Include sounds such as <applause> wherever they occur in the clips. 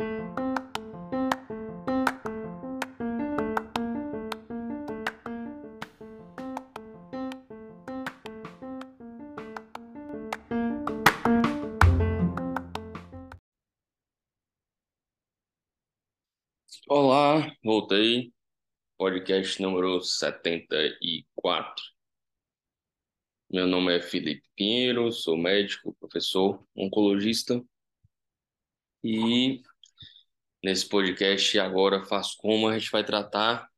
Olá, voltei. Podcast número 74. Meu nome é Felipe Pinheiro, sou médico, professor, oncologista. E nesse podcast agora faço como a gente vai tratar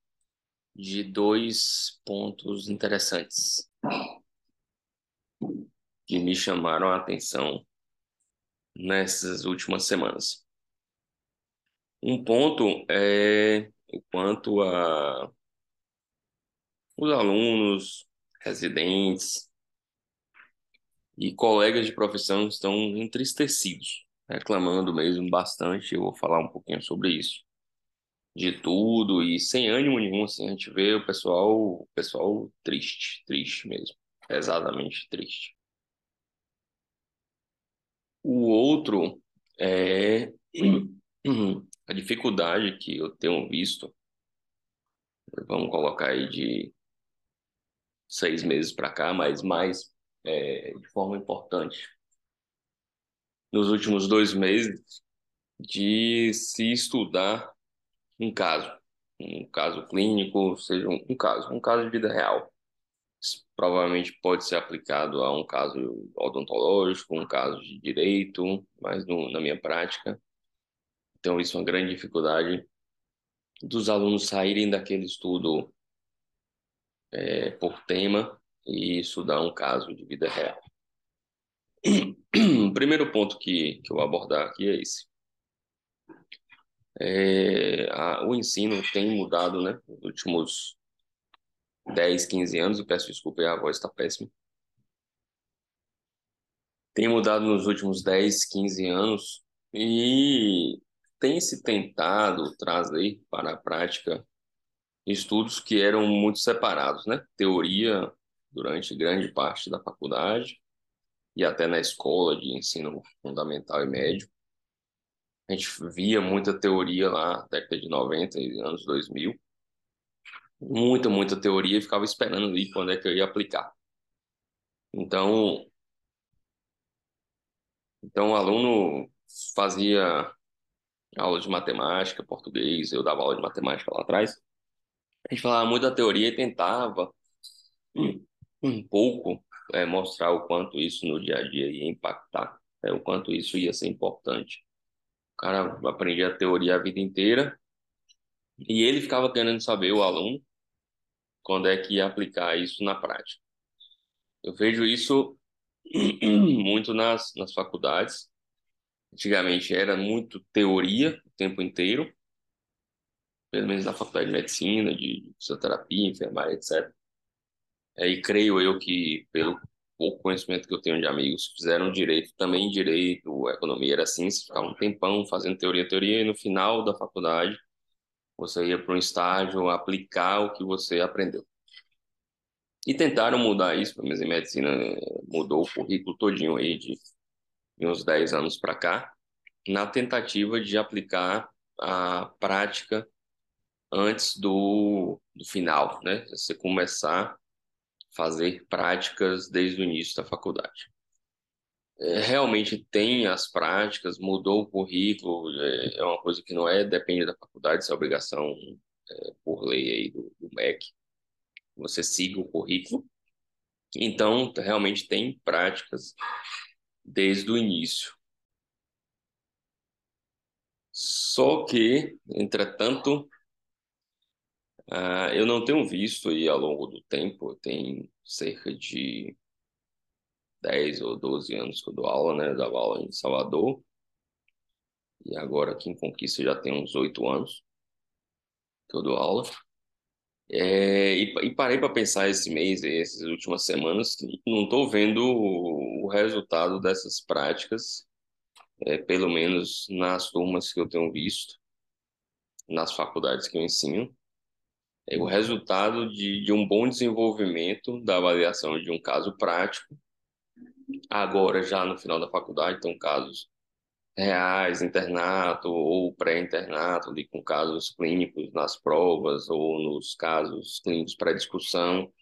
de dois pontos interessantes que me chamaram a atenção nessas últimas semanas. Um ponto é o quanto a os alunos, residentes e colegas de profissão estão entristecidos, reclamando mesmo bastante. Eu vou falar um pouquinho sobre isso, de tudo e sem ânimo nenhum. Assim, a gente vê o pessoal, o pessoal triste, triste mesmo, pesadamente triste. O outro é <clears throat> a dificuldade que eu tenho visto, vamos colocar aí de seis meses para cá, mas mais é, de forma importante, nos últimos dois meses, de se estudar um caso, um caso clínico, seja um, um caso, um caso de vida real. Isso provavelmente pode ser aplicado a um caso odontológico, um caso de direito, mas no, na minha prática então, isso é uma grande dificuldade dos alunos saírem daquele estudo é, por tema e estudar um caso de vida real. O primeiro ponto que, que eu vou abordar aqui é esse. É, a, o ensino tem mudado, né, nos últimos 10, 15 anos, e peço desculpa, a voz está péssima. Tem mudado nos últimos 10, 15 anos e tem se tentado trazer para a prática estudos que eram muito separados, né? Teoria durante grande parte da faculdade e até na escola de ensino fundamental e médio. A gente via muita teoria lá, década de 90 e anos 2000. Muita, muita teoria e ficava esperando ali quando é que eu ia aplicar. Então, então o aluno fazia aula de matemática, português, eu dava aula de matemática lá atrás. A gente falava muito da teoria e tentava um, um pouco é, mostrar o quanto isso no dia a dia ia impactar, é, o quanto isso ia ser importante. O cara aprendia a teoria a vida inteira e ele ficava querendo saber, o aluno, quando é que ia aplicar isso na prática. Eu vejo isso <clears throat> muito nas, nas faculdades, Antigamente era muito teoria o tempo inteiro, pelo menos na faculdade de medicina, de fisioterapia, enfermagem, etc. E creio eu que, pelo pouco conhecimento que eu tenho de amigos fizeram direito, também direito, economia era assim, você ficava um tempão fazendo teoria, teoria, e no final da faculdade você ia para um estágio aplicar o que você aprendeu. E tentaram mudar isso, menos em medicina mudou o currículo todinho aí de de uns 10 anos para cá, na tentativa de aplicar a prática antes do, do final, né? Você começar fazer práticas desde o início da faculdade. É, realmente tem as práticas, mudou o currículo, é, é, uma coisa que não é, depende da faculdade, isso é obrigação é, por lei aí do, do MEC, você siga o currículo. Então, realmente tem práticas desde o início. Só que, entretanto, uh, eu não tenho visto aí ao longo do tempo, tem cerca de 10 ou 12 anos que eu dou aula, né? Eu dava aula em Salvador. E agora aqui em Conquista já tem uns 8 anos que eu dou aula. É, e, e, parei para pensar esse mês, essas últimas semanas, que não estou vendo o, o, resultado dessas práticas, é, pelo menos nas turmas que eu tenho visto, nas faculdades que eu ensino. É o resultado de, de um bom desenvolvimento da avaliação de um caso prático, agora já no final da faculdade, então casos reais, internato ou pré-internato, ali com casos clínicos nas provas ou nos casos clínicos para discussão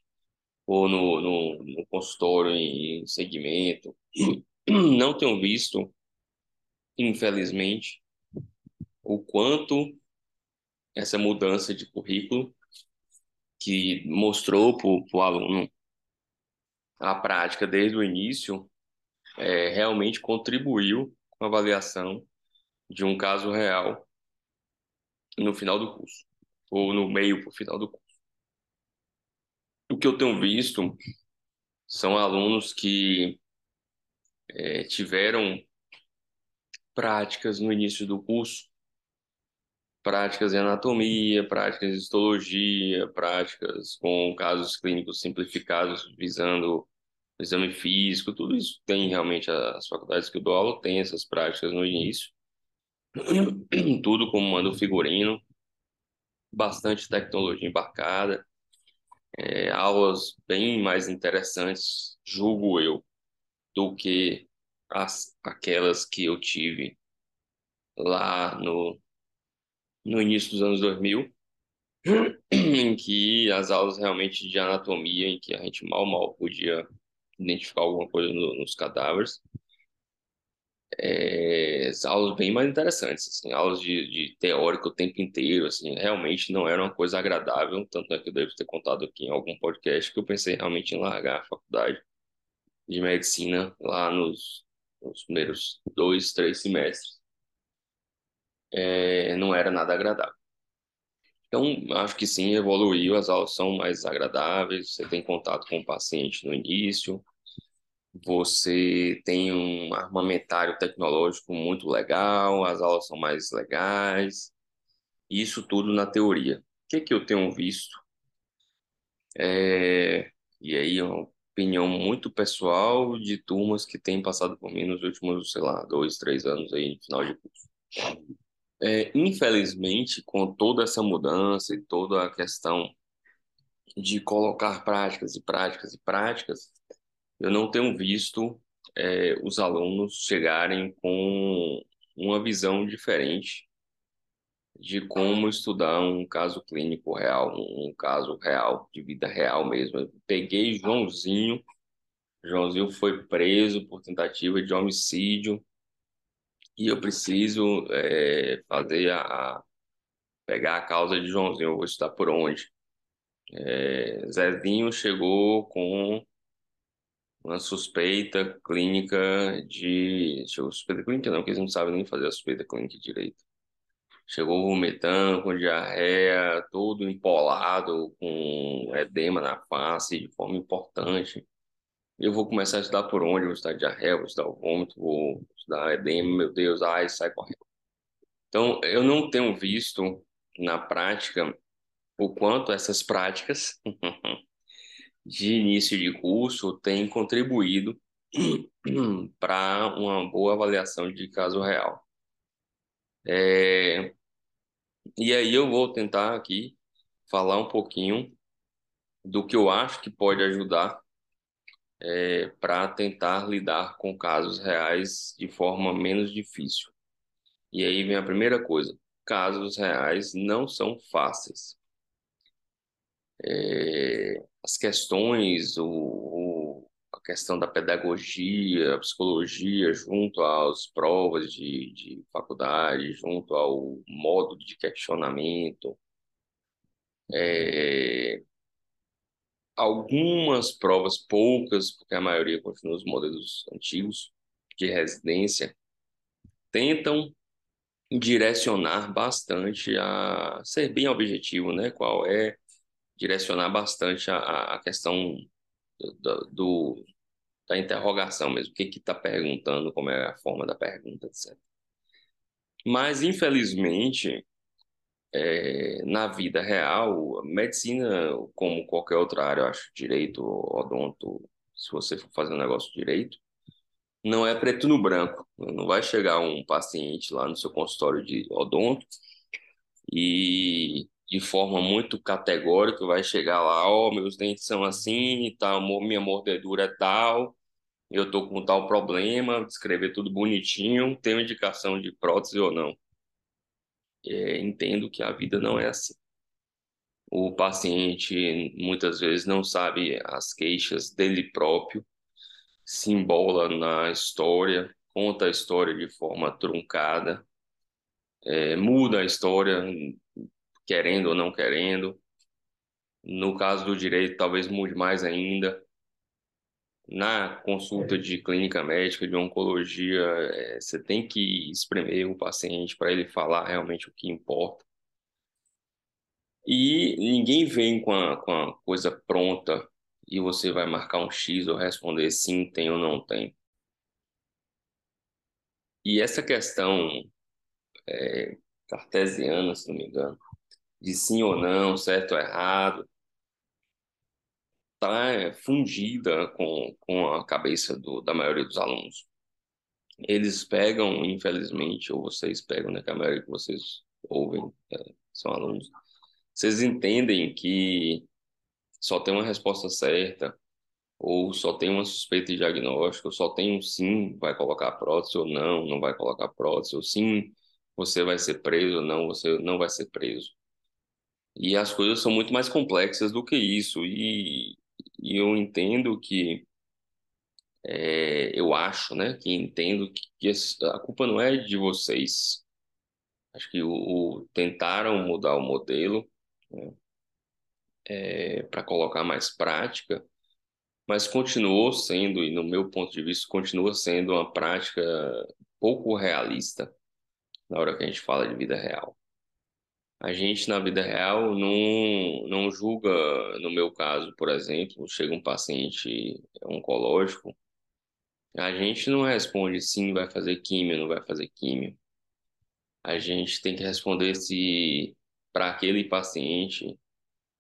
ou no, no, no consultório em segmento. <clears throat> Não tenho visto, infelizmente, o quanto essa mudança de currículo que mostrou para o aluno a prática desde o início é, realmente contribuiu com a avaliação de um caso real no final do curso, ou no meio para o final do curso. O que eu tenho visto são alunos que é, tiveram práticas no início do curso, práticas em anatomia, práticas em histologia, práticas com casos clínicos simplificados visando o exame físico, tudo isso tem realmente as faculdades que eu dou aula tem essas práticas no início. <clears throat> tudo como manda o figurino, bastante tecnologia embarcada, é, aulas bem mais interessantes, julgo eu, do que as, aquelas que eu tive lá no, no início dos anos 2000, <clears throat> em que as aulas realmente de anatomia, em que a gente mal, mal podia identificar alguma coisa no, nos cadáveres, é, aulas bem mais interessantes, assim, aulas de, de teórico o tempo inteiro, assim, realmente não era uma coisa agradável, tanto é que eu devo ter contado aqui em algum podcast que eu pensei realmente em largar a faculdade de medicina lá nos, nos primeiros dois, três semestres. É, não era nada agradável. Então, acho que sim, evoluiu, as aulas são mais agradáveis, você tem contato com o paciente no início, você tem um armamentário tecnológico muito legal, as aulas são mais legais, isso tudo na teoria. O que, que eu tenho visto? É, e aí, uma opinião muito pessoal de turmas que têm passado por mim nos últimos, sei lá, dois, três anos aí no final de curso. É, infelizmente, com toda essa mudança e toda a questão de colocar práticas e práticas e práticas, eu não tenho visto é, os alunos chegarem com uma visão diferente de como estudar um caso clínico real, um caso real, de vida real mesmo. Eu peguei Joãozinho, Joãozinho foi preso por tentativa de homicídio e eu preciso é, fazer a, pegar a causa de Joãozinho, eu vou estudar por onde. É, Zezinho chegou com uma suspeita clínica de. Chegou suspeita clínica, não, porque eles não sabem nem fazer a suspeita clínica direito. Chegou vomitando, com diarreia, todo empolado, com edema na face, de forma importante. Eu vou começar a estudar por onde? Vou estudar diarreia, vou estudar o vômito, vou estudar edema, meu Deus, ai, sai correndo. Então, eu não tenho visto na prática o quanto essas práticas <laughs> de início de curso tem contribuído <clears throat> para uma boa avaliação de caso real. É... E aí eu vou tentar aqui falar um pouquinho do que eu acho que pode ajudar é, para tentar lidar com casos reais de forma menos difícil. E aí vem a primeira coisa: casos reais não são fáceis. É, as questões, o, o, a questão da pedagogia, a psicologia, junto às provas de, de faculdade, junto ao modo de questionamento, é, algumas provas, poucas, porque a maioria continua os modelos antigos de residência, tentam direcionar bastante a ser bem objetivo, né? Qual é direcionar bastante a, a questão do, do, da interrogação mesmo, o que está perguntando, como é a forma da pergunta, etc. Mas, infelizmente, é, na vida real, medicina, como qualquer outra área, eu acho, direito, odonto, se você for fazer um negócio direito, não é preto no branco. Não vai chegar um paciente lá no seu consultório de odonto e de forma muito categórica, vai chegar lá, ó, oh, meus dentes são assim tal, minha mordedura é tal, eu tô com tal problema, descrever tudo bonitinho, tenho indicação de prótese ou não. É, entendo que a vida não é assim. O paciente muitas vezes não sabe as queixas dele próprio, se embola na história, conta a história de forma truncada, é, muda a história, querendo ou não querendo. No caso do direito, talvez mude mais ainda. Na consulta de clínica médica, de oncologia, é, você tem que espremer o paciente para ele falar realmente o que importa. E ninguém vem com a, com a coisa pronta e você vai marcar um X ou responder sim, tem ou não tem. E essa questão é, cartesiana, se não me engano, de sim ou não, certo ou errado, está fundida com, com a cabeça do, da maioria dos alunos. Eles pegam, infelizmente, ou vocês pegam, né, que a maioria que vocês ouvem é, são alunos, vocês entendem que só tem uma resposta certa, ou só tem uma suspeita de diagnóstico, ou só tem um sim, vai colocar prótese ou não, não vai colocar prótese, ou sim, você vai ser preso ou não, você não vai ser preso. E as coisas são muito mais complexas do que isso. E, e eu entendo que, é, eu acho, né, que entendo que, que, a culpa não é de vocês. Acho que o, o tentaram mudar o modelo né, é, para colocar mais prática, mas continuou sendo, e no meu ponto de vista, continua sendo uma prática pouco realista na hora que a gente fala de vida real. A gente, na vida real, não, não julga, no meu caso, por exemplo, chega um paciente oncológico, a gente não responde sim, vai fazer químio, não vai fazer químio. A gente tem que responder se para aquele paciente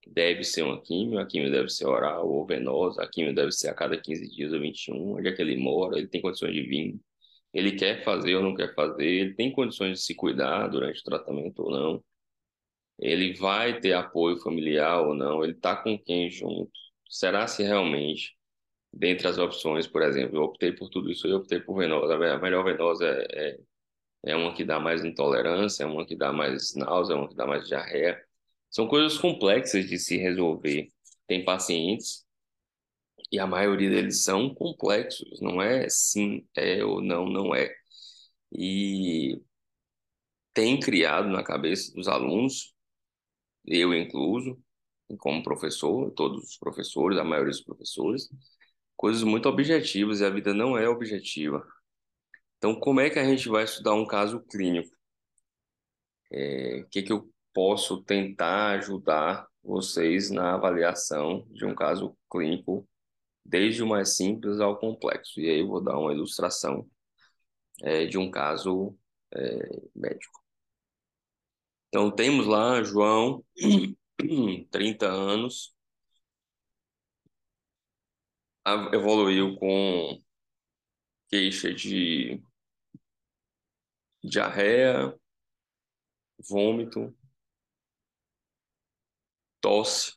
deve ser uma químio, a químio deve ser oral ou venosa, a químio deve ser a cada 15 dias ou 21, onde é que ele mora, ele tem condições de vir, ele quer fazer ou não quer fazer, ele tem condições de se cuidar durante o tratamento ou não ele vai ter apoio familiar ou não, ele está com quem junto? Será se realmente, dentre as opções, por exemplo, eu optei por tudo isso, eu optei por venosa, a melhor venosa é, é, é uma que dá mais intolerância, é uma que dá mais náusea, é uma que dá mais diarreia. São coisas complexas de se resolver. Tem pacientes, e a maioria deles são complexos, não é sim, é ou não, não é. E tem criado na cabeça dos alunos eu incluso, como professor, todos os professores, a maioria dos professores, coisas muito objetivas e a vida não é objetiva. Então, como é que a gente vai estudar um caso clínico? É, o que, que eu posso tentar ajudar vocês na avaliação de um caso clínico, desde o mais simples ao complexo? E aí eu vou dar uma ilustração é, de um caso é, médico. Então, temos lá João, <clears throat> 30 anos, evoluiu com queixa de diarreia, vômito, tosse,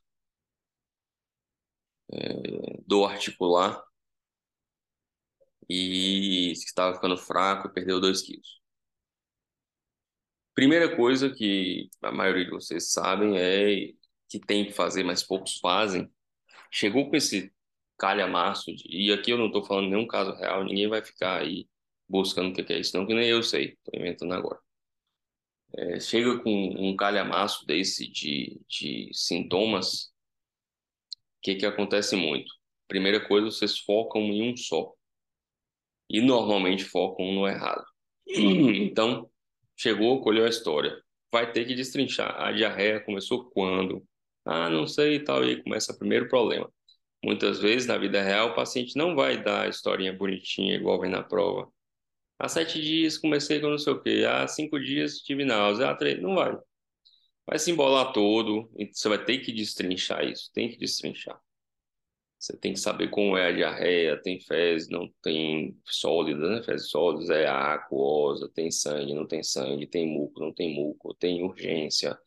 é, dor articular e estava ficando fraco e perdeu 2 quilos. Primeira coisa que a maioria de vocês sabem é que tem que fazer, mas poucos fazem. Chegou com esse calhamaço, de, e aqui eu não estou falando nenhum caso real, ninguém vai ficar aí buscando o que é isso, não, que nem eu sei, estou inventando agora. É, chega com um calhamaço desse de, de sintomas, o que, que acontece muito? Primeira coisa, vocês focam em um só. E normalmente focam no errado. <clears throat> Então, Chegou, colheu a história. Vai ter que destrinchar. A diarreia começou quando? Ah, não sei e tal. E começa o primeiro problema. Muitas vezes, na vida real, o paciente não vai dar a historinha bonitinha, igual vem na prova. Há sete dias comecei com não sei o quê. Há cinco dias tive náusea. Há três... Não vai. Vai se embolar todo. Você vai ter que destrinchar isso. Tem que destrinchar. Você tem que saber como é a diarreia, tem fezes, não tem sólidas, né? Fezes sólidas, é aquosa, tem sangue, não tem sangue, tem muco, não tem muco, tem urgência,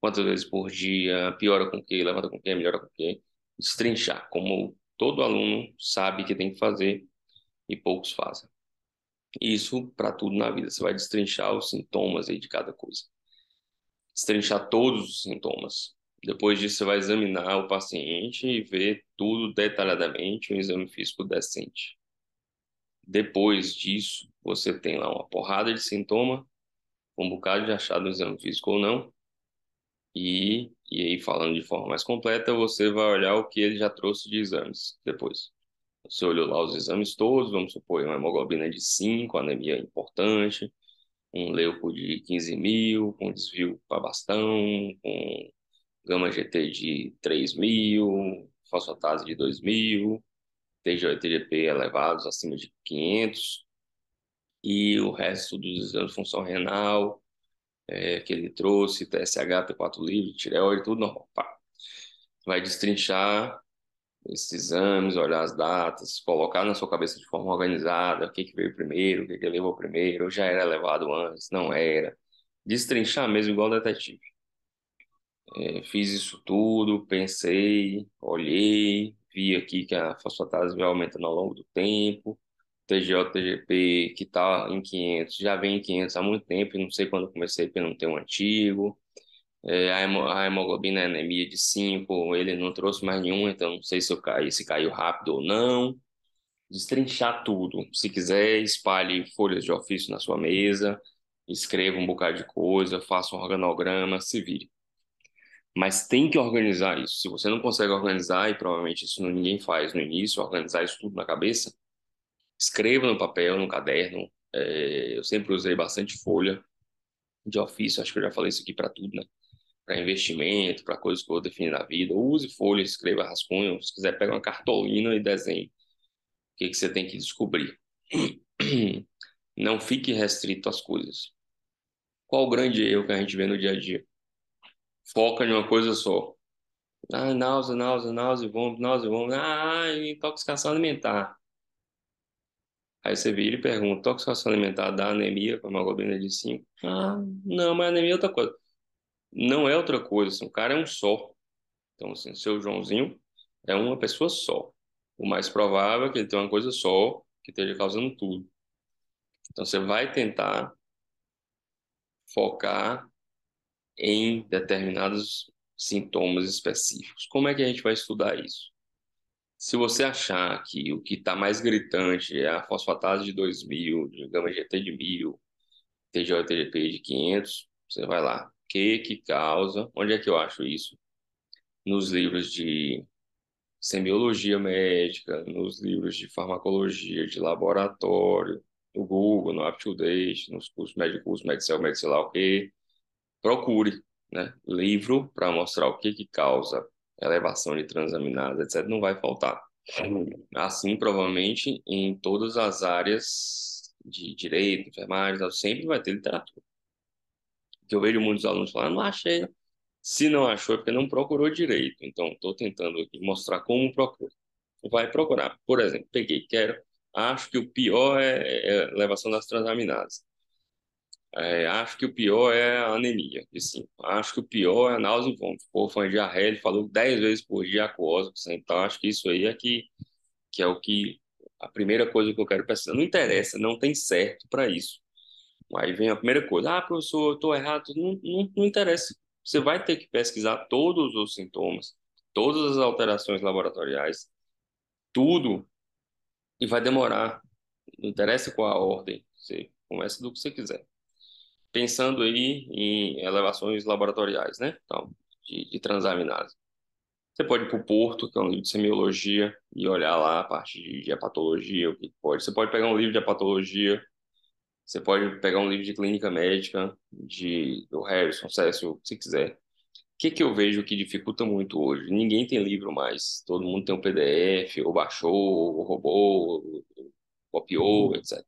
quantas vezes por dia, piora com o quê, levanta com o quê, melhora com o quê. Destrinchar, como todo aluno sabe que tem que fazer. e poucos fazem. Isso para tudo na vida. Você vai destrinchar os sintomas aí de cada coisa. Destrinchar todos os sintomas. Depois disso, você vai examinar o paciente e ver tudo detalhadamente, um exame físico decente. Depois disso, você tem lá uma porrada de sintoma, um bocado de achado no exame físico ou não. E, e aí, falando de forma mais completa, você vai olhar o que ele já trouxe de exames depois. Você olhou lá os exames todos, vamos supor, uma hemoglobina de 5, anemia importante, um leuco de 15 mil, com desvio para bastão, com gama GT de 3 mil, fosfatase de 2 mil, TGO e TGP elevados acima de 500, e o resto dos exames de função renal, é, que ele trouxe, TSH, T4 livre, tireoide, tudo normal. Pá. Vai destrinchar esses exames, olhar as datas, colocar na sua cabeça de forma organizada o que, que veio primeiro, o que, que levou primeiro, já era levado antes, não era. Destrinchar mesmo igual detetive. É, fiz isso tudo, pensei, olhei, vi aqui que a fosfatase vai aumentando ao longo do tempo, TGO, TGP, que está em 500, já vem em 500 há muito tempo, não sei quando comecei, porque não tem um antigo. É, a, hemo, a hemoglobina é anemia de 5, ele não trouxe mais nenhum, então não sei se eu caí, se caiu rápido ou não. Destrinchar tudo. Se quiser, espalhe folhas de ofício na sua mesa, escreva um bocado de coisa, faça um organograma, se vire. Mas tem que organizar isso. Se você não consegue organizar, e provavelmente isso ninguém faz no início, organizar isso tudo na cabeça, escreva no papel, no caderno. É, eu sempre usei bastante folha de ofício, acho que eu já falei isso aqui para tudo, né? Para investimento, para coisas que eu vou definir na vida. Use folha, escreva rascunho. Se quiser, pega uma cartolina e desenhe o que, que você tem que descobrir. <clears throat> Não fique restrito às coisas. Qual o grande erro que a gente vê no dia a dia? Foca em uma coisa só. Ah, náusea, náusea, náusea, vômito, náusea, vômito. Ah, intoxicação alimentar. Aí você vira e pergunta, intoxicação alimentar dá anemia com hemoglobina de 5? Ah, não, mas anemia é outra coisa. Não é outra coisa, assim, o cara é um só. Então, assim, seu Joãozinho é uma pessoa só. O mais provável é que ele tenha uma coisa só que esteja causando tudo. Então, você vai tentar focar em determinados sintomas específicos. Como é que a gente vai estudar isso? Se você achar que o que está mais gritante é a fosfatase de 2000, de gama GT de 1000, TGO e TGP de 500, você vai lá. O que que causa? Onde é que eu acho isso? Nos livros de semiologia médica, nos livros de farmacologia de laboratório, no Google, no UpToDate, nos cursos médicos, Medicel, Medicel, o quê? Procure, né? Livro para mostrar o que que causa elevação de transaminases, etc., não vai faltar. Assim, provavelmente, em todas as áreas de direito, enfermagem, sempre vai ter literatura. Que eu vejo muitos alunos falando, não achei. Se não achou, é porque não procurou direito. Então, estou tentando mostrar como procura. Vai procurar. Por exemplo, peguei, quero, acho que o pior é, é elevação das transaminases. É, acho que o pior é a anemia, de 5. Acho que o pior é a náusea e vômito. Pô, foi diarreia, ele falou 10 vezes por dia aquosa. Então, acho que isso aí é que, que é o que a primeira coisa que eu quero pesquisar. Não interessa, não tem certo para isso. Aí vem a primeira coisa. Ah, professor, eu estou errado. Não, não, não interessa. Você vai ter que pesquisar todos os sintomas, todas as alterações laboratoriais, tudo, e vai demorar. Não interessa qual a ordem. Você começa do que você quiser pensando aí em elevações laboratoriais, né? Então, de, de transaminase. Você pode ir para o Porto, que é um livro de semiologia, e olhar lá a parte de, de hepatologia, o que pode. Você pode pegar um livro de hepatologia, você pode pegar um livro de clínica médica, de, do Harrison, Cécio, o que você quiser. O que, que eu vejo que dificulta muito hoje? Ninguém tem livro mais. Todo mundo tem um PDF, ou baixou, ou roubou, ou copiou, etc.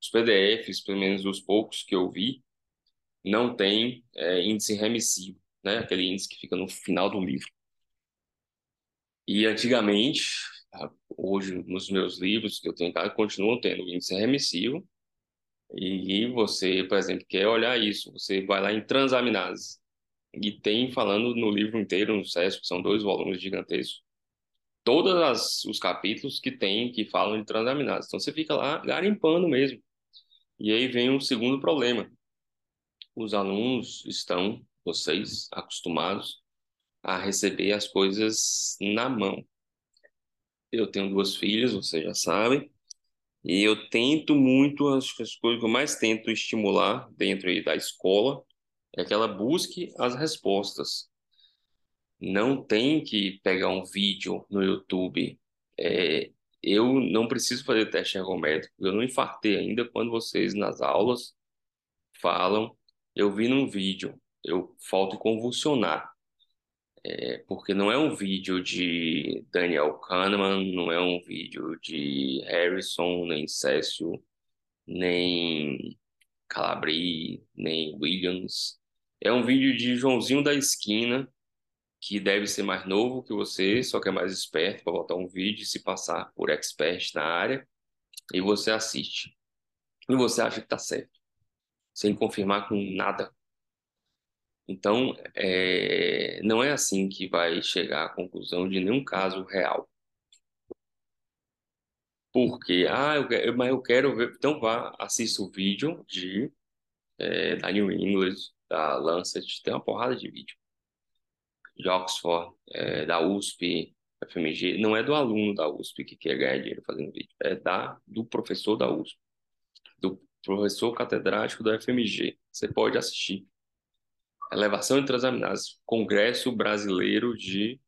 Os PDFs, pelo menos os poucos que eu vi, não tem é, índice remissivo, né? Aquele índice que fica no final do livro. E antigamente, hoje nos meus livros que eu tenho cá, continuam tendo índice remissivo. E você, por exemplo, quer olhar isso, você vai lá em transaminase. E tem falando no livro inteiro, no CESP, são dois volumes gigantescos, todos os capítulos que tem, que falam de transaminases. Então você fica lá garimpando mesmo. E aí vem um segundo problema. Os alunos estão, vocês, acostumados a receber as coisas na mão. Eu tenho duas filhas, vocês já sabem, e eu tento muito, as, as coisas que eu mais tento estimular dentro da escola é que ela busque as respostas. Não tem que pegar um vídeo no YouTube. É, eu não preciso fazer teste ergométrico. Eu não infartei ainda quando vocês nas aulas falam, eu vi num vídeo, eu falto convulsionar. É, porque não é um vídeo de Daniel Kahneman, não é um vídeo de Harrison, nem Cécio, nem Calabri, nem Williams. É um vídeo de Joãozinho da esquina, que deve ser mais novo que você, só que é mais esperto para botar um vídeo e se passar por expert na área, e você assiste. E você acha que está certo, sem confirmar com nada. Então, é, não é assim que vai chegar à conclusão de nenhum caso real. Porque, ah, eu quero, mas eu quero ver. Então vá, assista o vídeo de, é, da New England, da Lancet, tem uma porrada de vídeo. De Oxford, é, da USP, FMG. Não é do aluno da USP que quer ganhar dinheiro fazendo vídeo, é da, do professor da USP, do professor catedrático da FMG. Você pode assistir. Elevação de transaminases, Congresso Brasileiro de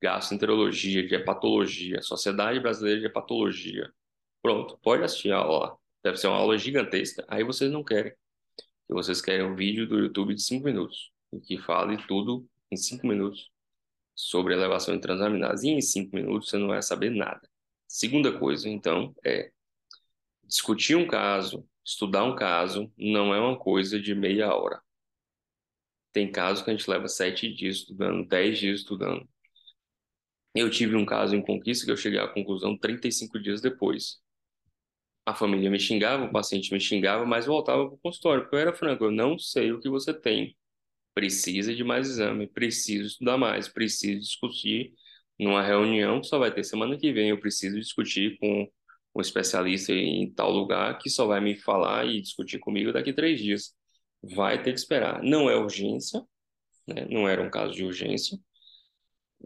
Gastroenterologia, de Hepatologia, Sociedade Brasileira de Hepatologia. Pronto, pode assistir a aula. Deve ser uma aula gigantesca. Aí vocês não querem. E vocês querem um vídeo do YouTube de 5 minutos, em que fale tudo em 5 minutos sobre elevação de transaminases. E em 5 minutos você não vai saber nada. Segunda coisa, então, é discutir um caso, estudar um caso, não é uma coisa de meia hora. Tem casos que a gente leva sete dias estudando, dez dias estudando. Eu tive um caso em Conquista que eu cheguei à conclusão 35 dias depois. A família me xingava, o paciente me xingava, mas voltava para o consultório, porque eu era franco, eu não sei o que você tem. Precisa de mais exame, preciso estudar mais, preciso discutir numa reunião que só vai ter semana que vem, eu preciso discutir com um especialista em tal lugar que só vai me falar e discutir comigo daqui três dias vai ter que esperar. Não é urgência, né? não era um caso de urgência.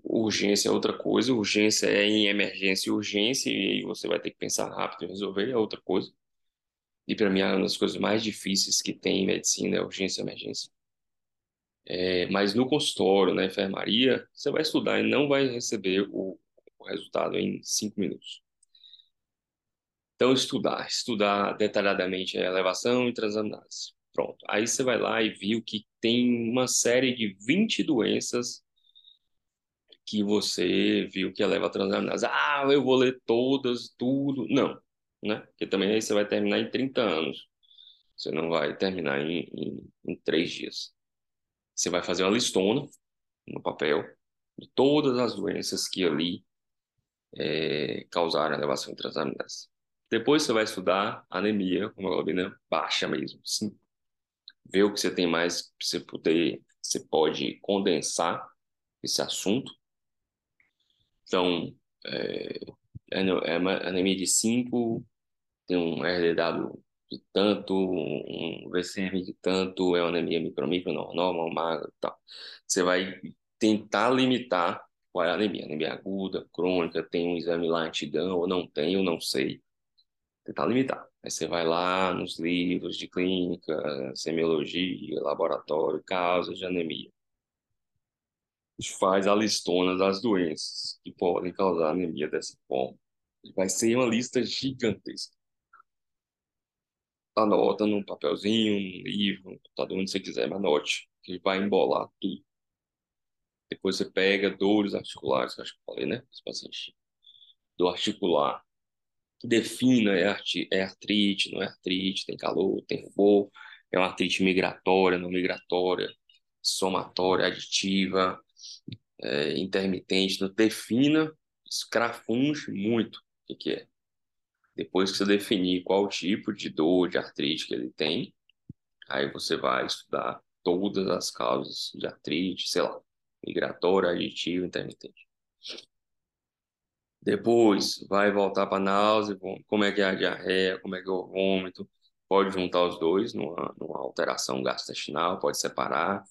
Urgência é outra coisa, urgência é em emergência urgência, e você vai ter que pensar rápido e resolver, é outra coisa. E para mim, é uma das coisas mais difíceis que tem em medicina é urgência e emergência. É, mas no consultório, na enfermaria, você vai estudar e não vai receber o, o resultado em cinco minutos. Então, estudar, estudar detalhadamente a elevação e transaminase. Pronto. Aí você vai lá e viu que tem uma série de 20 doenças que você viu que eleva a transaminase. Ah, eu vou ler todas, tudo. Não, né? Porque também aí você vai terminar em 30 anos. Você não vai terminar em, em, em três dias. Você vai fazer uma listona no papel de todas as doenças que ali é, causaram elevação transaminase. Depois você vai estudar anemia, hemoglobina baixa mesmo, sim ver o que você tem mais para você poder, você pode condensar esse assunto. Então, é, é, é anemia de 5, tem um RDW de tanto, um VCM de tanto, é uma anemia micro-micro, normal, magra e tal. Você vai tentar limitar qual é a anemia. Anemia aguda, crônica, tem um exame lá antigão, ou não tem, eu não sei. Tentar limitar. Aí você vai lá nos livros de clínica, semiologia, laboratório, causas de anemia. A gente faz a listona das doenças que podem causar anemia dessa forma. Vai ser uma lista gigantesca. Anota num papelzinho, num livro, no computador, onde você quiser, mas anote, que vai embolar tudo. Depois você pega dores articulares, que acho que eu falei, né? Esse paciente. Articular que defina é, arti é artrite, não é artrite, tem calor, tem rubor, é uma artrite migratória, não migratória, somatória, aditiva, é, intermitente, não defina, escrafunge muito o que, que é. Depois que você definir qual tipo de dor, de artrite que ele tem, aí você vai estudar todas as causas de artrite, sei lá, migratória, aditiva, intermitente. Depois vai voltar para náusea, como é que é a diarreia, como é que é o vômito. Pode juntar os dois numa, numa alteração gastrointestinal, pode separar.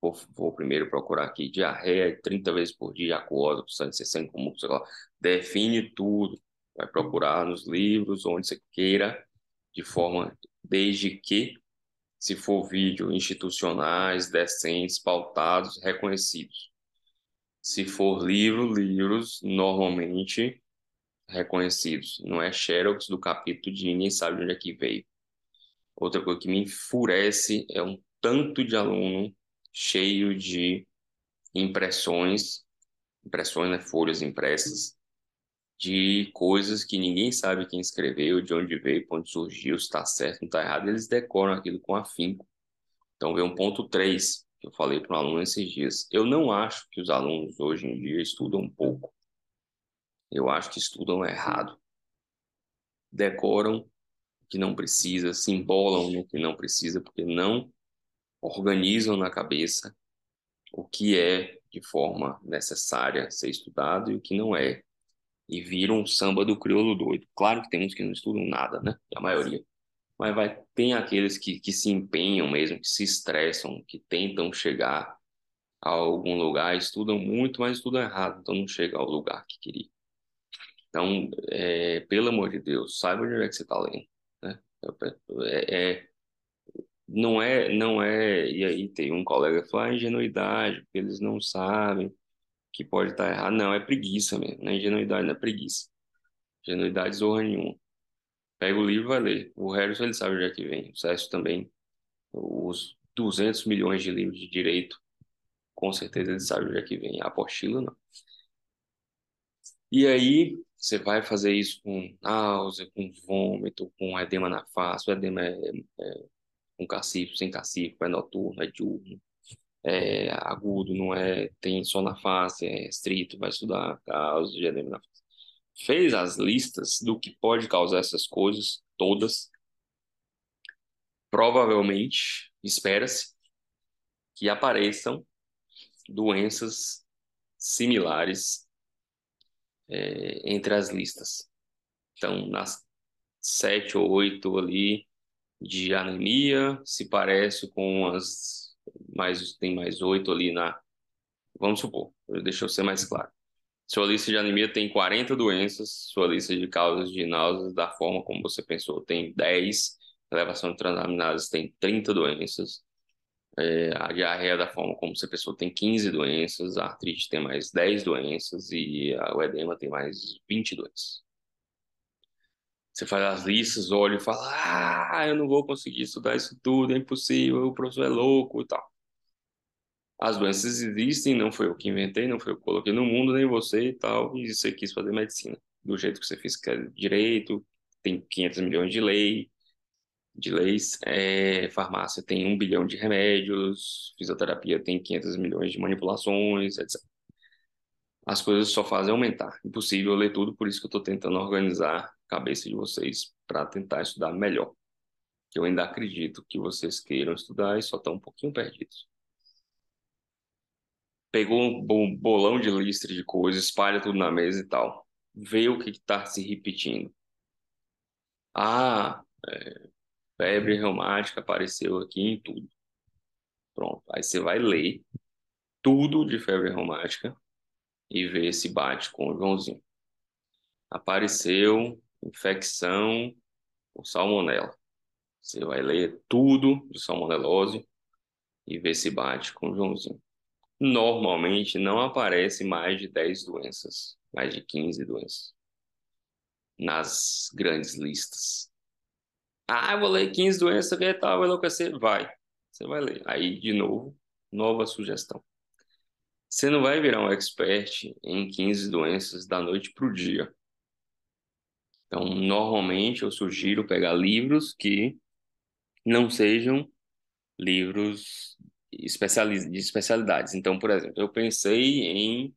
Vou, vou, primeiro procurar aqui diarreia 30 vezes por dia, aquosa, sangue sem comum, sei lá. Define tudo. Vai procurar nos livros, onde você queira, de forma, desde que, se for vídeo, institucionais, decentes, pautados, reconhecidos. Se for livro, livros normalmente reconhecidos. Não é xerox do capítulo de ninguém sabe onde é que veio. Outra coisa que me enfurece é um tanto de aluno cheio de impressões, impressões, né, folhas impressas, de coisas que ninguém sabe quem escreveu, de onde veio, onde surgiu, se está certo, não está errado, eles decoram aquilo com afinco. Então, vem um ponto 3, que eu falei para um aluno esses dias. Eu não acho que os alunos hoje em dia estudam pouco. Eu acho que estudam errado. Decoram o que não precisa, se embolam no que não precisa, porque não organizam na cabeça o que é de forma necessária ser estudado e o que não é. E viram um samba do crioulo doido. Claro que tem uns que não estudam nada, né? A maioria. Mas vai, tem aqueles que, que se empenham mesmo, que se estressam, que tentam chegar a algum lugar, estudam muito, mas estudam errado, então não chega ao lugar que queria. Então, é, pelo amor de Deus, saiba onde é que você está lendo. Né? É, é, não é, não é. E aí tem um colega que fala ah, ingenuidade, porque eles não sabem que pode estar errado. Não, é preguiça mesmo. Não é ingenuidade, não é preguiça. Ingenuidade zorra nenhuma. Pega o livro e vai ler. O Harrison ele sabe onde é que vem. O Sérgio também. Os 200 milhões de livros de direito, com certeza ele sabe onde é que vem. A apostila não. E aí, você vai fazer isso com náusea, com vômito, com edema na face. O edema é, é com cacifo, sem cacifo, é noturno, é diurno, é agudo, não é, tem só na face, é restrito, vai estudar causa de edema na face. Fez as listas do que pode causar essas coisas todas. Provavelmente, espera-se que apareçam doenças similares é, entre as listas. Então, nas sete ou oito ali de anemia, se parece com as mais tem mais oito ali na vamos supor, deixa eu ser mais claro. Sua lista de anemia tem 40 doenças, sua lista de causas de náuseas da forma como você pensou tem 10, elevação de transaminases tem 30 doenças, é, a diarreia da forma como você pensou tem 15 doenças, a artrite tem mais 10 doenças e a, o edema tem mais 20 doenças. Você faz as listas, olha e fala: Ah, eu não vou conseguir estudar isso tudo, é impossível, o professor é louco e tal. As doenças existem, não foi eu que inventei, não foi eu que coloquei no mundo, nem você e tal, e você quis fazer medicina. Do jeito que você fez que é direito, tem 500 milhões de lei, de leis, é, farmácia tem um bilhão de remédios, fisioterapia tem 500 milhões de manipulações, etc. As coisas só fazem aumentar. Impossível ler tudo, por isso que eu estou tentando organizar a cabeça de vocês para tentar estudar melhor. Eu ainda acredito que vocês queiram estudar e só estão um pouquinho perdidos. Pegou um bolão de lista de coisas, espalha tudo na mesa e tal. Vê o que está se repetindo. Ah, é, febre reumática apareceu aqui em tudo. Pronto. Aí você vai ler tudo de febre reumática e ver se bate com o Joãozinho. Apareceu infecção por salmonela. Você vai ler tudo de salmonelose e ver se bate com o Joãozinho. Normalmente não aparece mais de 10 doenças, mais de 15 doenças nas grandes listas. Ah, eu vou ler 15 doenças, que tal, vai enlouquecer? Vai, você vai ler. Aí, de novo, nova sugestão. Você não vai virar um expert em 15 doenças da noite para o dia. Então, normalmente eu sugiro pegar livros que não sejam livros de especialidades. Então, por exemplo, eu pensei em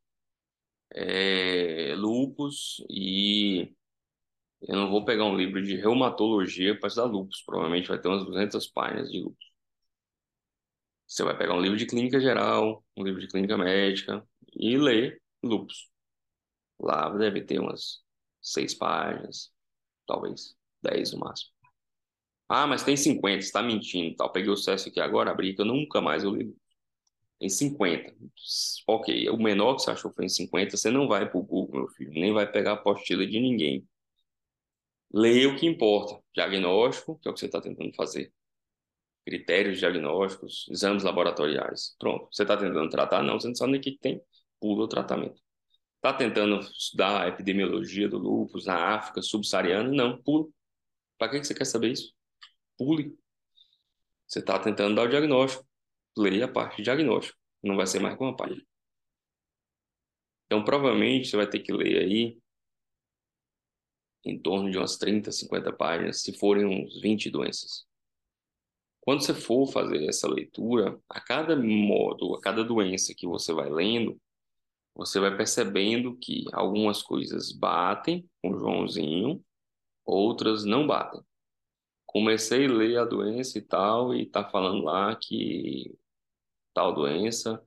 é, lupus e eu não vou pegar um livro de reumatologia para estudar lupus. Provavelmente vai ter umas 200 páginas de lupus. Você vai pegar um livro de clínica geral, um livro de clínica médica e ler lupus. Lá deve ter umas seis páginas, talvez dez no máximo. Ah, mas tem 50, está mentindo, tal. Peguei o acesso aqui agora, abri que eu nunca mais eu li. Em 50. Ok, o menor que você achou foi em 50, você não vai para o Google, meu filho, nem vai pegar a apostila de ninguém. Leia o que importa. Diagnóstico, que é o que você está tentando fazer. Critérios diagnósticos, exames laboratoriais. Pronto. Você está tentando tratar? Não, você não sabe nem o que tem. Pula o tratamento. Está tentando estudar a epidemiologia do lúpus na África subsaariana? Não, pula. Para que você quer saber isso? Pule. Você está tentando dar o diagnóstico. Leia a parte de diagnóstico. Não vai ser mais que uma página. Então, provavelmente, você vai ter que ler aí em torno de umas 30, 50 páginas, se forem uns 20 doenças. Quando você for fazer essa leitura, a cada modo, a cada doença que você vai lendo, você vai percebendo que algumas coisas batem com o Joãozinho, outras não batem. Comecei a ler a doença e tal, e tá falando lá que tal doença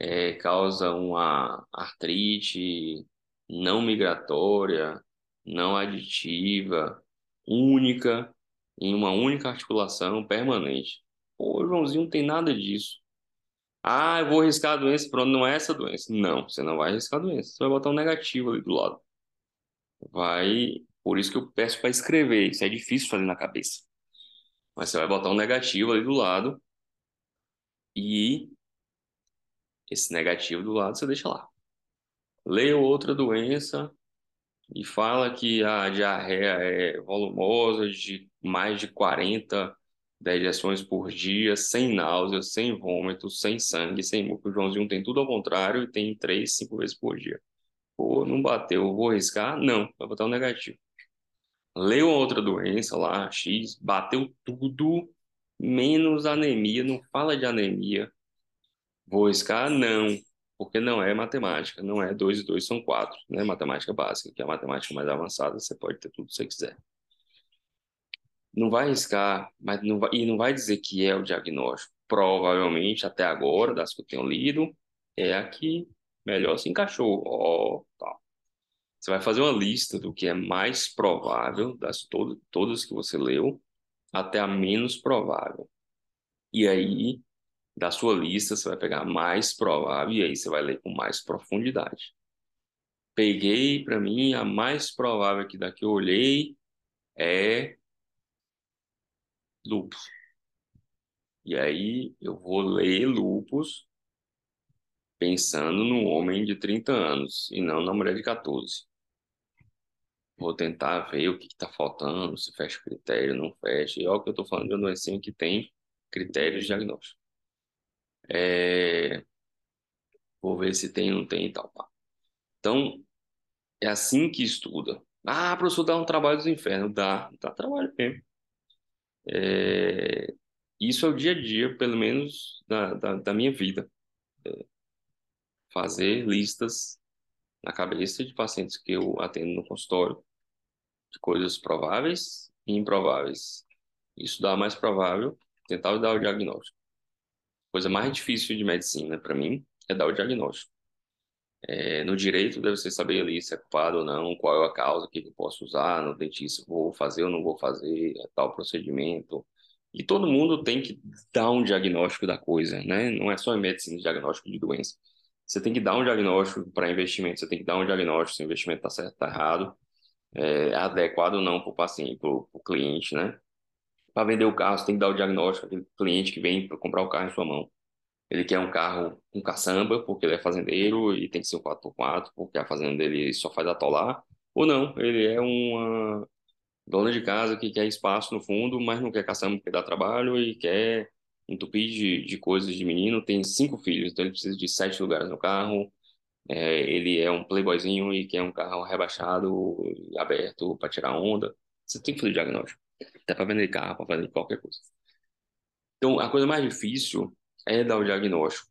é, causa uma artrite não migratória, não aditiva, única, em uma única articulação permanente. Pô, Joãozinho, não tem nada disso. Ah, eu vou arriscar a doença, pronto, não é essa doença. Não, você não vai arriscar a doença. Você vai botar um negativo ali do lado. Vai. Por isso que eu peço para escrever. Isso é difícil fazer na cabeça. Mas você vai botar um negativo ali do lado. E esse negativo do lado você deixa lá. Leia outra doença e fala que a diarreia é volumosa, de mais de 40 dejeções por dia, sem náusea, sem vômito, sem sangue, sem muco. O Joãozinho tem tudo ao contrário e tem três, cinco vezes por dia. Pô, não bateu, vou arriscar? Não, vai botar um negativo. Leu outra doença lá, X, bateu tudo, menos anemia, não fala de anemia. Vou arriscar? Não, porque não é matemática, não é 2 e 2 são 4, né? Matemática básica, que é a matemática mais avançada, você pode ter tudo que você quiser. Não vai arriscar, mas não vai, e não vai dizer que é o diagnóstico. Provavelmente, até agora, das que eu tenho lido, é a que melhor se encaixou. Ó, tá. Você vai fazer uma lista do que é mais provável das todas que você leu até a menos provável. E aí da sua lista, você vai pegar a mais provável e aí você vai ler com mais profundidade. Peguei para mim a mais provável que daqui eu olhei é lupus. E aí eu vou ler lupus pensando no homem de 30 anos e não na mulher de 14. Vou tentar ver o que está faltando, se fecha o critério, não fecha. E olha o que eu estou falando de uma doença que tem critérios diagnósticos. É... Vou ver se tem, não tem e tal. Pá. Então, é assim que estuda. Ah, professor, dá um trabalho dos infernos. Dá, dá trabalho mesmo. É... Isso é o dia a dia, pelo menos, da, da, da minha vida. É... Fazer listas na cabeça de pacientes que eu atendo no consultório, de coisas prováveis e improváveis. Isso dá mais provável, tentar dar o diagnóstico coisa mais difícil de medicina para mim é dar o diagnóstico. É, no direito, deve ser saber ali se é culpado ou não, qual é a causa, o que eu posso usar, no dentista vou fazer ou não vou fazer, é tal procedimento. E todo mundo tem que dar um diagnóstico da coisa, né? Não é só em medicina diagnóstico de doença. Você tem que dar um diagnóstico para investimento, você tem que dar um diagnóstico se o investimento está certo, está errado, é adequado ou não para o paciente, para o cliente, né? Para vender o carro, você tem que dar o diagnóstico aquele cliente que vem para comprar o carro em sua mão. Ele quer um carro com caçamba, porque ele é fazendeiro e tem que ser um 4x4, porque a fazenda dele só faz atolar. Ou não, ele é uma dona de casa que quer espaço no fundo, mas não quer caçamba porque dá trabalho e quer entupir de, de coisas de menino. Tem cinco filhos, então ele precisa de sete lugares no carro. É, ele é um playboyzinho e quer um carro rebaixado, aberto para tirar onda. Você tem que fazer diagnóstico. Até para vender carro, para fazer qualquer coisa. Então, a coisa mais difícil é dar o diagnóstico.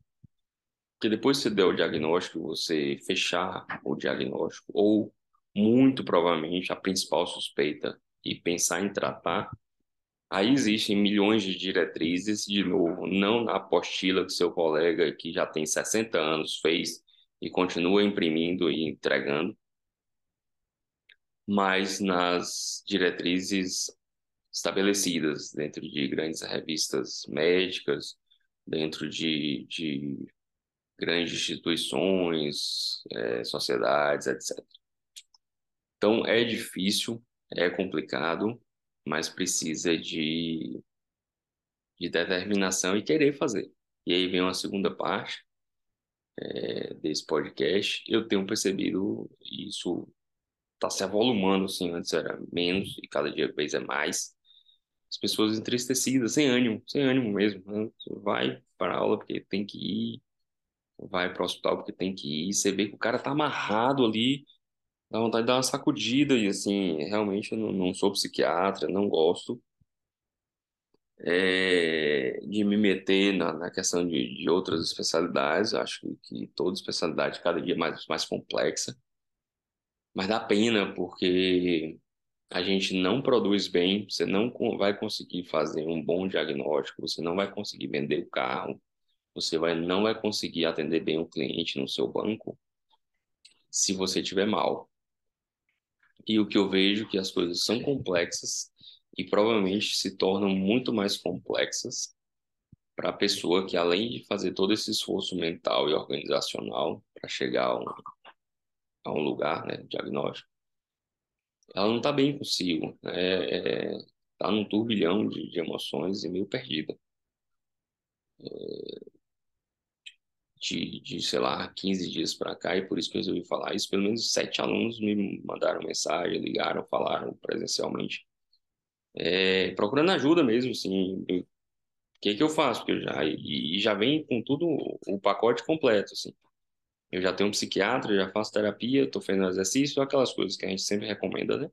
Porque depois que você der o diagnóstico, você fechar o diagnóstico, ou muito provavelmente a principal suspeita e pensar em tratar, aí existem milhões de diretrizes, de novo, não na apostila que seu colega que já tem 60 anos fez e continua imprimindo e entregando, mas nas diretrizes estabelecidas dentro de grandes revistas médicas, dentro de, de grandes instituições, é, sociedades, etc. Então é difícil, é complicado, mas precisa de, de determinação e querer fazer. E aí vem uma segunda parte é, desse podcast. Eu tenho percebido isso está se avolumando, assim, antes era menos e cada dia vez é mais. As pessoas entristecidas, sem ânimo, sem ânimo mesmo. Né? Vai para aula porque tem que ir, vai para o hospital porque tem que ir. Você vê que o cara tá amarrado ali, dá vontade de dar uma sacudida e assim, realmente eu não, não sou psiquiatra, não gosto é, de me meter na, na questão de, de outras especialidades. Acho que, que toda especialidade cada dia é mais, mais complexa. Mas dá pena, porque a gente não produz bem, você não vai conseguir fazer um bom diagnóstico, você não vai conseguir vender o carro, você vai, não vai conseguir atender bem o cliente no seu banco se você estiver mal. E o que eu vejo é que as coisas são complexas e provavelmente se tornam muito mais complexas para a pessoa que, além de fazer todo esse esforço mental e organizacional para chegar a um, a um lugar, né, diagnóstico, ela não está bem consigo, está é, é, tá num turbilhão de, de, emoções e meio perdida. É, de, de, sei lá, 15 dias para cá, e por isso que eu resolvi falar isso. Pelo menos sete alunos me mandaram mensagem, ligaram, falaram presencialmente é, procurando ajuda mesmo, assim, o que que eu faço? Porque eu já, e, e já vem com tudo o pacote completo, assim. Eu já tenho um psiquiatra, já faço terapia, estou fazendo exercício, aquelas coisas que a gente sempre recomenda, né?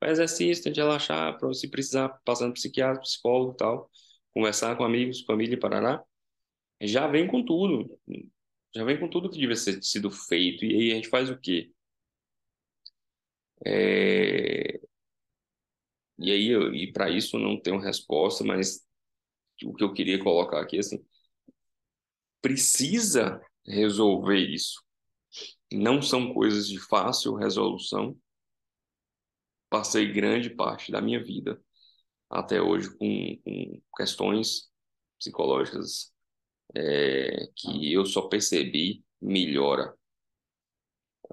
Faz exercício, tente relaxar, para se precisar, passando psiquiatra, psicólogo e tal, conversar com amigos, família, parará. Já vem com tudo. Já vem com tudo que devia ser sido feito. E aí a gente faz o quê? É... E aí, eu, e para isso não tenho resposta, mas o que eu queria colocar aqui, assim, precisa resolver isso. Não são coisas de fácil resolução. Passei grande parte da minha vida até hoje com, com questões psicológicas é, que eu só percebi melhora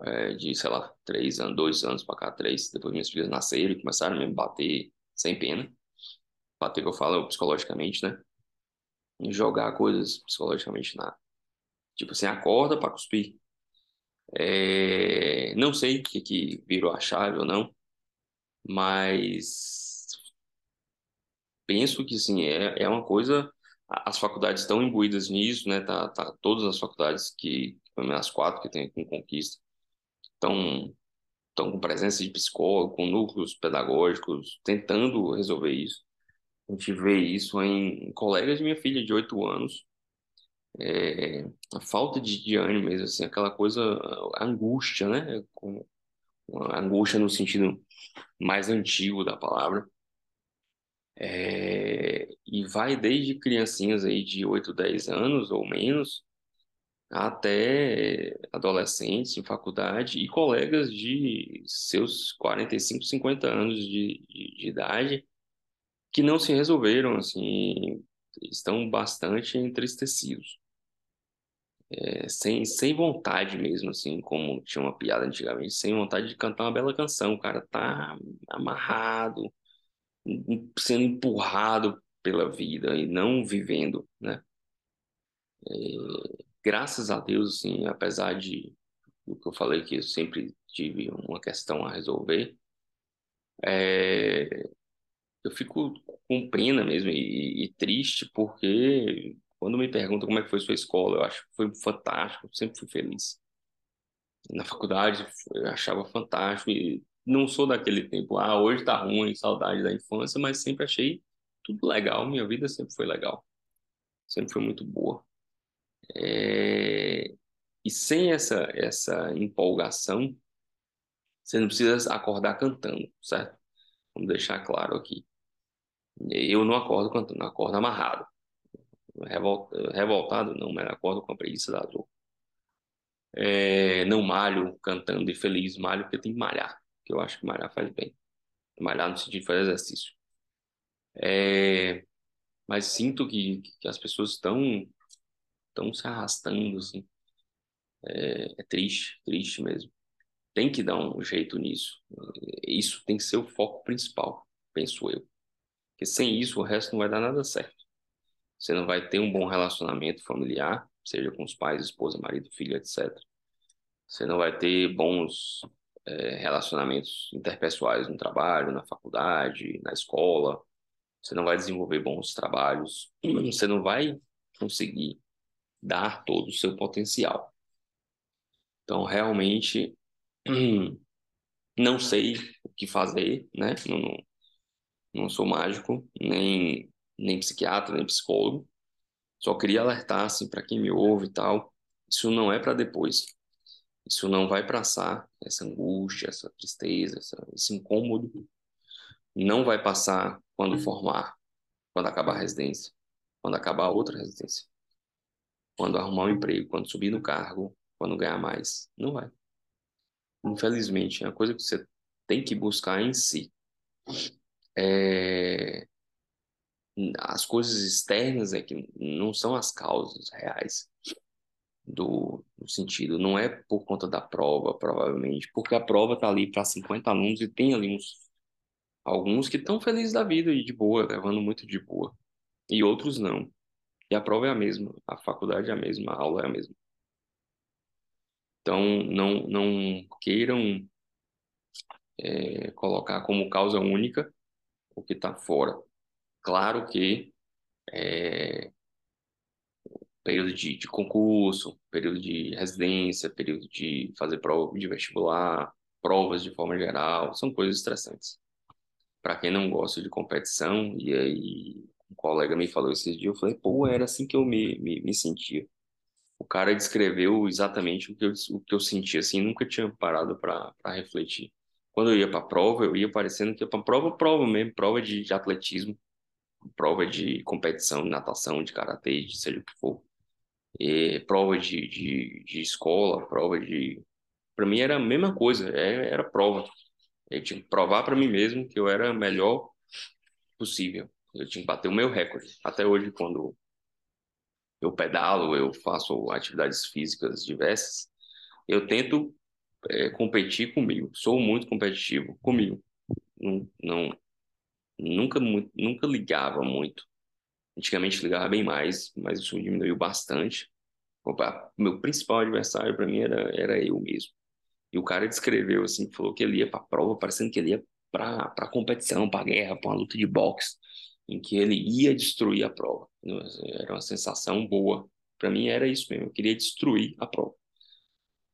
é, de, sei lá, três anos, dois anos para cá, três. Depois minhas filhas nasceram e começaram a me bater sem pena. Bater que eu falo psicologicamente, né? E jogar coisas psicologicamente na. Tipo assim, acorda para cuspir. É... Não sei o que, que virou a chave ou não, mas penso que sim, é, é uma coisa. As faculdades estão imbuídas nisso, né? Tá, tá, todas as faculdades que, pelo menos as quatro que tem com Conquista, estão com presença de psicólogo, com núcleos pedagógicos, tentando resolver isso. A gente vê isso em colegas de minha filha de 8 anos. É, a falta de, ânimo mesmo, assim, aquela coisa, angústia, né? Angústia no sentido mais antigo da palavra. É, e vai desde criancinhas aí de 8, 10 anos ou menos, até adolescentes em faculdade e colegas de seus 45, 50 anos de, de, de idade que não se resolveram, assim, estão bastante entristecidos. É, sem, sem vontade mesmo, assim, como tinha uma piada antigamente, sem vontade de cantar uma bela canção. O cara tá amarrado, sendo empurrado pela vida e não vivendo, né? É, graças a Deus, assim, apesar de o que eu falei que eu sempre tive uma questão a resolver, é, eu fico com pena mesmo e, e, triste porque quando me perguntam como é que foi sua escola, eu acho que foi fantástico, sempre fui feliz. Na faculdade eu achava fantástico e não sou daquele tempo, ah, hoje tá ruim, saudade da infância, mas sempre achei tudo legal, minha vida sempre foi legal, sempre foi muito boa. É... E sem essa, essa empolgação, você não precisa acordar cantando, certo? Vamos deixar claro aqui. Eu não acordo cantando, acordo amarrado. Revoltado não, mas acordo com a preguiça da dor. É... Não malho cantando e feliz, malho porque tem que malhar. porque eu acho que malhar faz bem. Malhar no sentido de fazer exercício. É, mas sinto que, que as pessoas estão estão se arrastando, assim. É, é, triste, triste mesmo. Tem que dar um jeito nisso. Isso tem que ser o foco principal, penso eu. Porque sem isso o resto não vai dar nada certo. Você não vai ter um bom relacionamento familiar, seja com os pais, esposa, marido, filho, etc. Você não vai ter bons é, relacionamentos interpessoais no trabalho, na faculdade, na escola. Você não vai desenvolver bons trabalhos. <clears throat> Você não vai conseguir dar todo o seu potencial. Então, realmente, <clears throat> não sei o que fazer, né? Não, não, não sou mágico, nem, nem psiquiatra, nem psicólogo. Só queria alertar, assim, para quem me ouve e tal. Isso não é para depois. Isso não vai passar, essa angústia, essa tristeza, essa, esse incômodo. Não vai passar quando formar, quando acabar a residência, quando acabar outra residência quando arrumar um emprego, quando subir no cargo, quando ganhar mais. Não vai. Infelizmente, é uma coisa que você tem que buscar em si. É... As coisas externas é que não são as causas reais do, do sentido. Não é por conta da prova, provavelmente, porque a prova está ali para 50 alunos e tem ali uns alguns que estão felizes da vida e de boa, levando muito de boa, e outros não. E a prova é a mesma, a faculdade é a mesma, a aula é a mesma. Então, não, não queiram é, colocar como causa única o que está fora. Claro que é, período de, de, concurso, período de residência, período de fazer prova de vestibular, provas de forma geral, são coisas estressantes. Para quem não gosta de competição, e aí um colega me falou esses dias, eu falei, pô, era assim que eu me, me, me sentia. O cara descreveu exatamente o que eu, o que eu sentia, assim, nunca tinha parado para refletir. Quando eu ia para prova, eu ia parecendo que ia para prova, prova mesmo, prova de, de atletismo, prova de competição, de natação, de karatê, de seja o que for. E, prova de, de, de escola, prova de. Para mim era a mesma coisa, era, é, era prova. Eu tinha que provar para mim mesmo que eu era melhor possível. Eu tinha que bater o meu recorde. Até hoje, quando eu pedalo, eu faço atividades físicas diversas, eu tento é, competir comigo. Sou muito competitivo comigo. Não, não nunca, nunca ligava muito. Antigamente ligava bem mais, mas isso diminuiu bastante. O meu principal adversário para mim era, era eu mesmo. E o cara descreveu assim, falou que ele ia para prova, parecendo que ele ia para competição, para guerra, para uma luta de boxe em que ele ia destruir a prova. Era uma sensação boa. Para mim era isso mesmo, eu queria destruir a prova.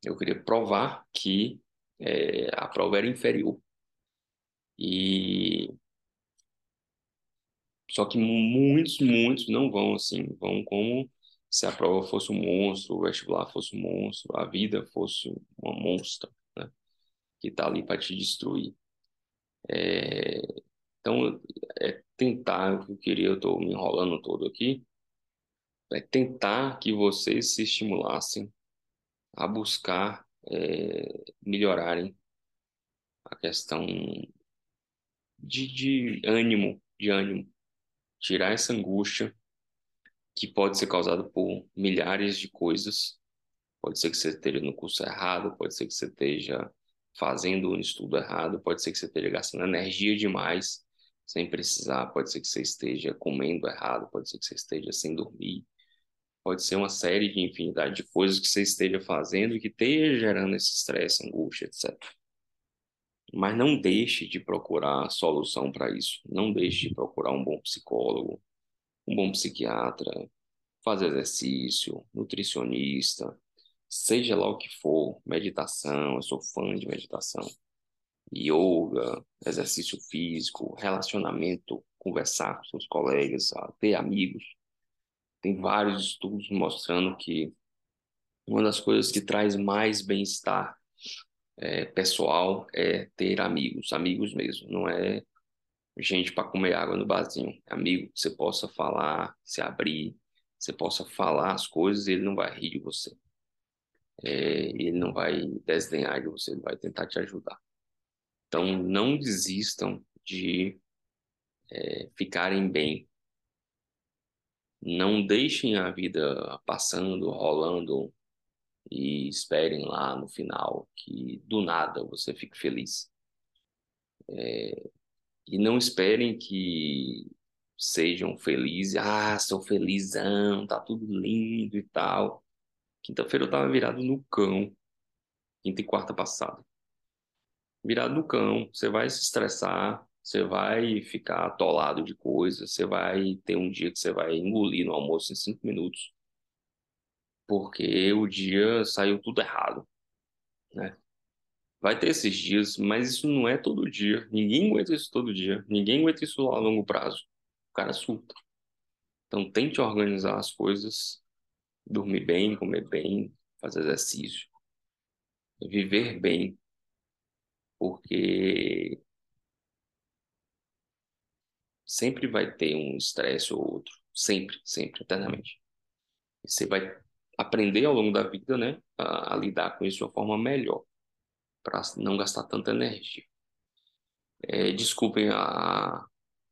Eu queria provar que é, a prova era inferior. E só que muitos, muitos não vão assim, vão como se a prova fosse um monstro, o vestibular fosse um monstro, a vida fosse uma monstra, né? Que está ali para te destruir. É, então, é tentar, o que eu queria, eu estou me enrolando todo aqui, é tentar que vocês se estimulassem a buscar é, melhorarem a questão de, de ânimo, de ânimo, tirar essa angústia que pode ser causada por milhares de coisas. Pode ser que você esteja no curso errado, pode ser que você esteja fazendo um estudo errado, pode ser que você esteja gastando energia demais sem precisar. Pode ser que você esteja comendo errado, pode ser que você esteja sem dormir, pode ser uma série de infinidade de coisas que você esteja fazendo e que esteja gerando esse estresse, angústia, etc. Mas não deixe de procurar solução para isso. Não deixe de procurar um bom psicólogo, um bom psiquiatra, fazer exercício, nutricionista, seja lá o que for, meditação. Eu sou fã de meditação yoga, exercício físico, relacionamento, conversar com seus colegas, ter amigos. Tem vários estudos mostrando que uma das coisas que traz mais bem-estar é, pessoal é ter amigos, amigos mesmo, não é gente para comer água no barzinho, amigo que você possa falar, se abrir, você possa falar as coisas e ele não vai rir de você. É, ele não vai desdenhar de você, ele vai tentar te ajudar. Então, não desistam de é, ficarem bem. Não deixem a vida passando, rolando e esperem lá no final que do nada você fique feliz. É, e não esperem que sejam felizes. Ah, sou felizão, tá tudo lindo e tal. Quinta-feira eu tava virado no cão. Quinta e quarta passada. Virado no cão. Você vai se estressar, você vai ficar atolado de coisas, você vai ter um dia que você vai engolir no almoço em cinco minutos. Porque o dia saiu tudo errado, né? Vai ter esses dias, mas isso não é todo dia. Ninguém aguenta isso todo dia. Ninguém aguenta isso a longo prazo. O cara surta. Então tente organizar as coisas, dormir bem, comer bem, fazer exercício, viver bem, porque sempre vai ter um estresse ou outro, sempre, sempre, eternamente. Você vai aprender ao longo da vida, né, a, a lidar com isso de uma forma melhor para não gastar tanta energia. É, desculpem a,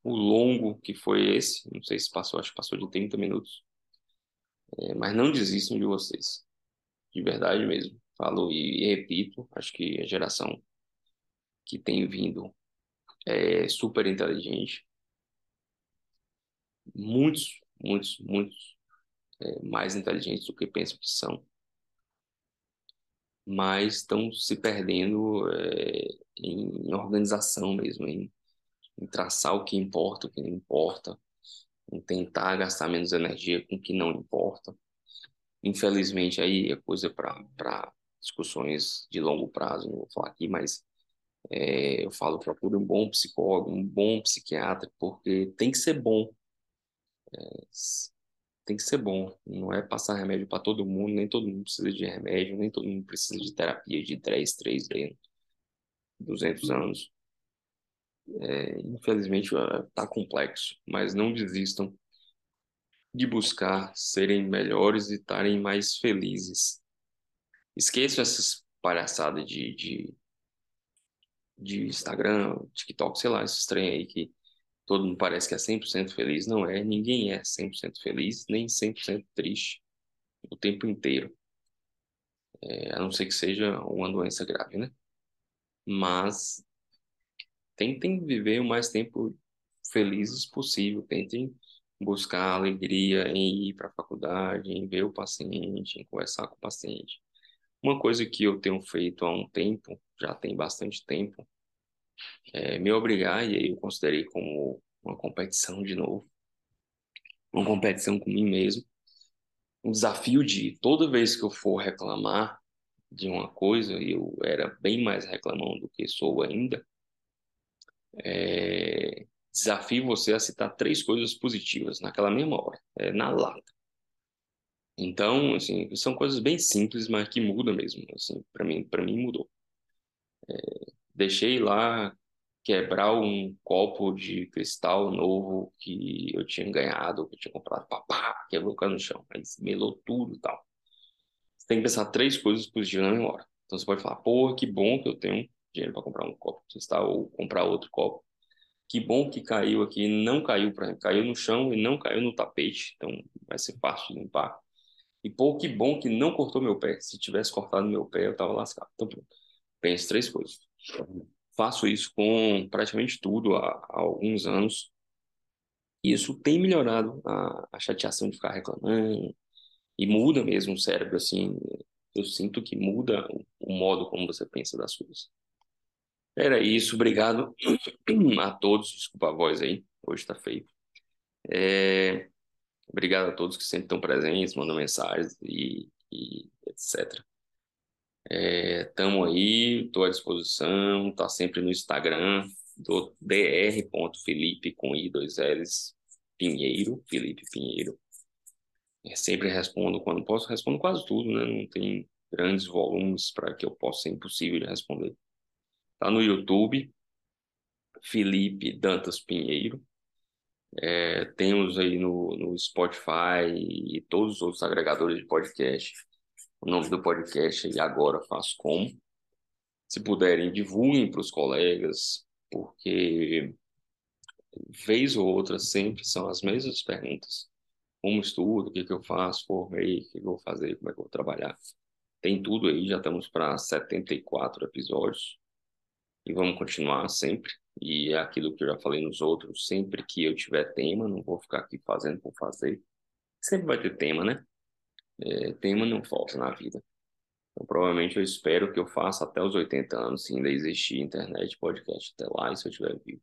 o longo que foi esse, não sei se passou, acho que passou de 30 minutos. É, mas não desistam de vocês, de verdade mesmo. Falo e, e repito, acho que a geração que tem vindo é super inteligente. Muitos, muitos, muitos é, mais inteligentes do que pensam que são mas estão se perdendo é, em, organização mesmo, em, em, traçar o que importa, o que não importa, em tentar gastar menos energia com o que não importa. Infelizmente, aí é coisa para discussões de longo prazo, não vou falar aqui, mas é, eu falo, procure um bom psicólogo, um bom psiquiatra, porque tem que ser bom. É, tem que ser bom. Não é passar remédio para todo mundo, nem todo mundo precisa de remédio, nem todo mundo precisa de terapia de 3, 3, 200 anos. É, infelizmente está complexo, mas não desistam de buscar serem melhores e estarem mais felizes. Esqueçam essas palhaçadas de, de, de Instagram, TikTok, sei lá, esses trem aí que todo mundo parece que é 100% feliz. Não é, ninguém é 100% feliz, nem 100% triste o tempo inteiro. É, a não ser que seja uma doença grave, né? Mas tentem viver o mais tempo felizes possível, tentem buscar alegria em ir para a faculdade, em ver o paciente, em conversar com o paciente. Uma coisa que eu tenho feito há um tempo, já tem bastante tempo, é, me obrigar, e aí eu considerei como uma competição de novo, uma competição com mim mesmo, um desafio de toda vez que eu for reclamar de uma coisa, e eu era bem mais reclamão do que sou ainda, é, desafio você a citar três coisas positivas naquela mesma hora, é, na lata. Então, assim, são coisas bem simples, mas que mudam mesmo, assim, para mim, para mim mudou. Deixei lá quebrar um copo de cristal novo que eu tinha ganhado, que eu tinha comprado, papá, quebrou o no chão, aí melou tudo e tal. Você tem que pensar três coisas positivas na memória. Então você pode falar, pô, que bom que eu tenho dinheiro para comprar um copo de cristal ou comprar outro copo. Que bom que caiu aqui, não caiu para caiu no chão e não caiu no tapete, então vai ser fácil de limpar. E pô, que bom que não cortou meu pé. Se tivesse cortado meu pé, eu tava lascado. Então, pense três coisas faço isso com praticamente tudo há, há alguns anos. E isso tem melhorado a, a, chateação de ficar reclamando. E muda mesmo o cérebro, assim. Eu sinto que muda o, o modo como você pensa das coisas. Era isso, obrigado <clears throat> a todos. Desculpa a voz aí, hoje tá feio. É, obrigado a todos que sempre estão presentes, mandam mensagens e, e etc. Estamos é, aí, estou à disposição, tá sempre no Instagram, do dr.felipe com i dois L's Pinheiro, Felipe Pinheiro. É, sempre respondo quando posso, respondo quase tudo, né? Não tem grandes volumes para que eu possa ser impossível de responder. Tá no YouTube, Felipe Dantas Pinheiro. É, temos aí no, no Spotify e todos os outros agregadores de podcast o nome do podcast é Agora Faço Como. Se puderem, divulguem para os colegas, porque vez ou outra sempre são as mesmas perguntas. Como estudo, o que, que eu faço, formei, o que, que eu vou fazer, como é que eu vou trabalhar. Tem tudo aí, já estamos para 74 episódios e vamos continuar sempre. E é aquilo que eu já falei nos outros, sempre que eu tiver tema, não vou ficar aqui fazendo por fazer. Sempre vai ter tema, né? É, tema não falta na vida. Então, provavelmente eu espero que eu faça até os 80 anos, se ainda existir internet, podcast até lá, e se eu estiver vivo.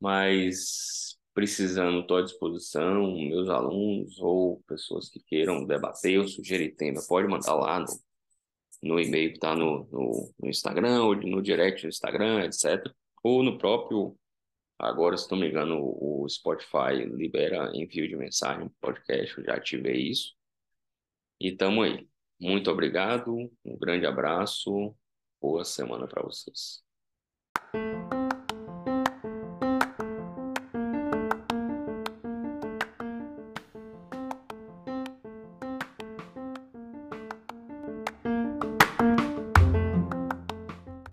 Mas precisando, estou à disposição, meus alunos ou pessoas que queiram debater ou sugerir tema, pode mandar lá no, no e-mail que está no, no, no, Instagram, ou no direct do Instagram, etc. Ou no próprio, agora, se não me engano, o Spotify libera envio de mensagem, podcast, eu já ativei isso. E tamo aí. Muito obrigado, um grande abraço, boa semana para vocês.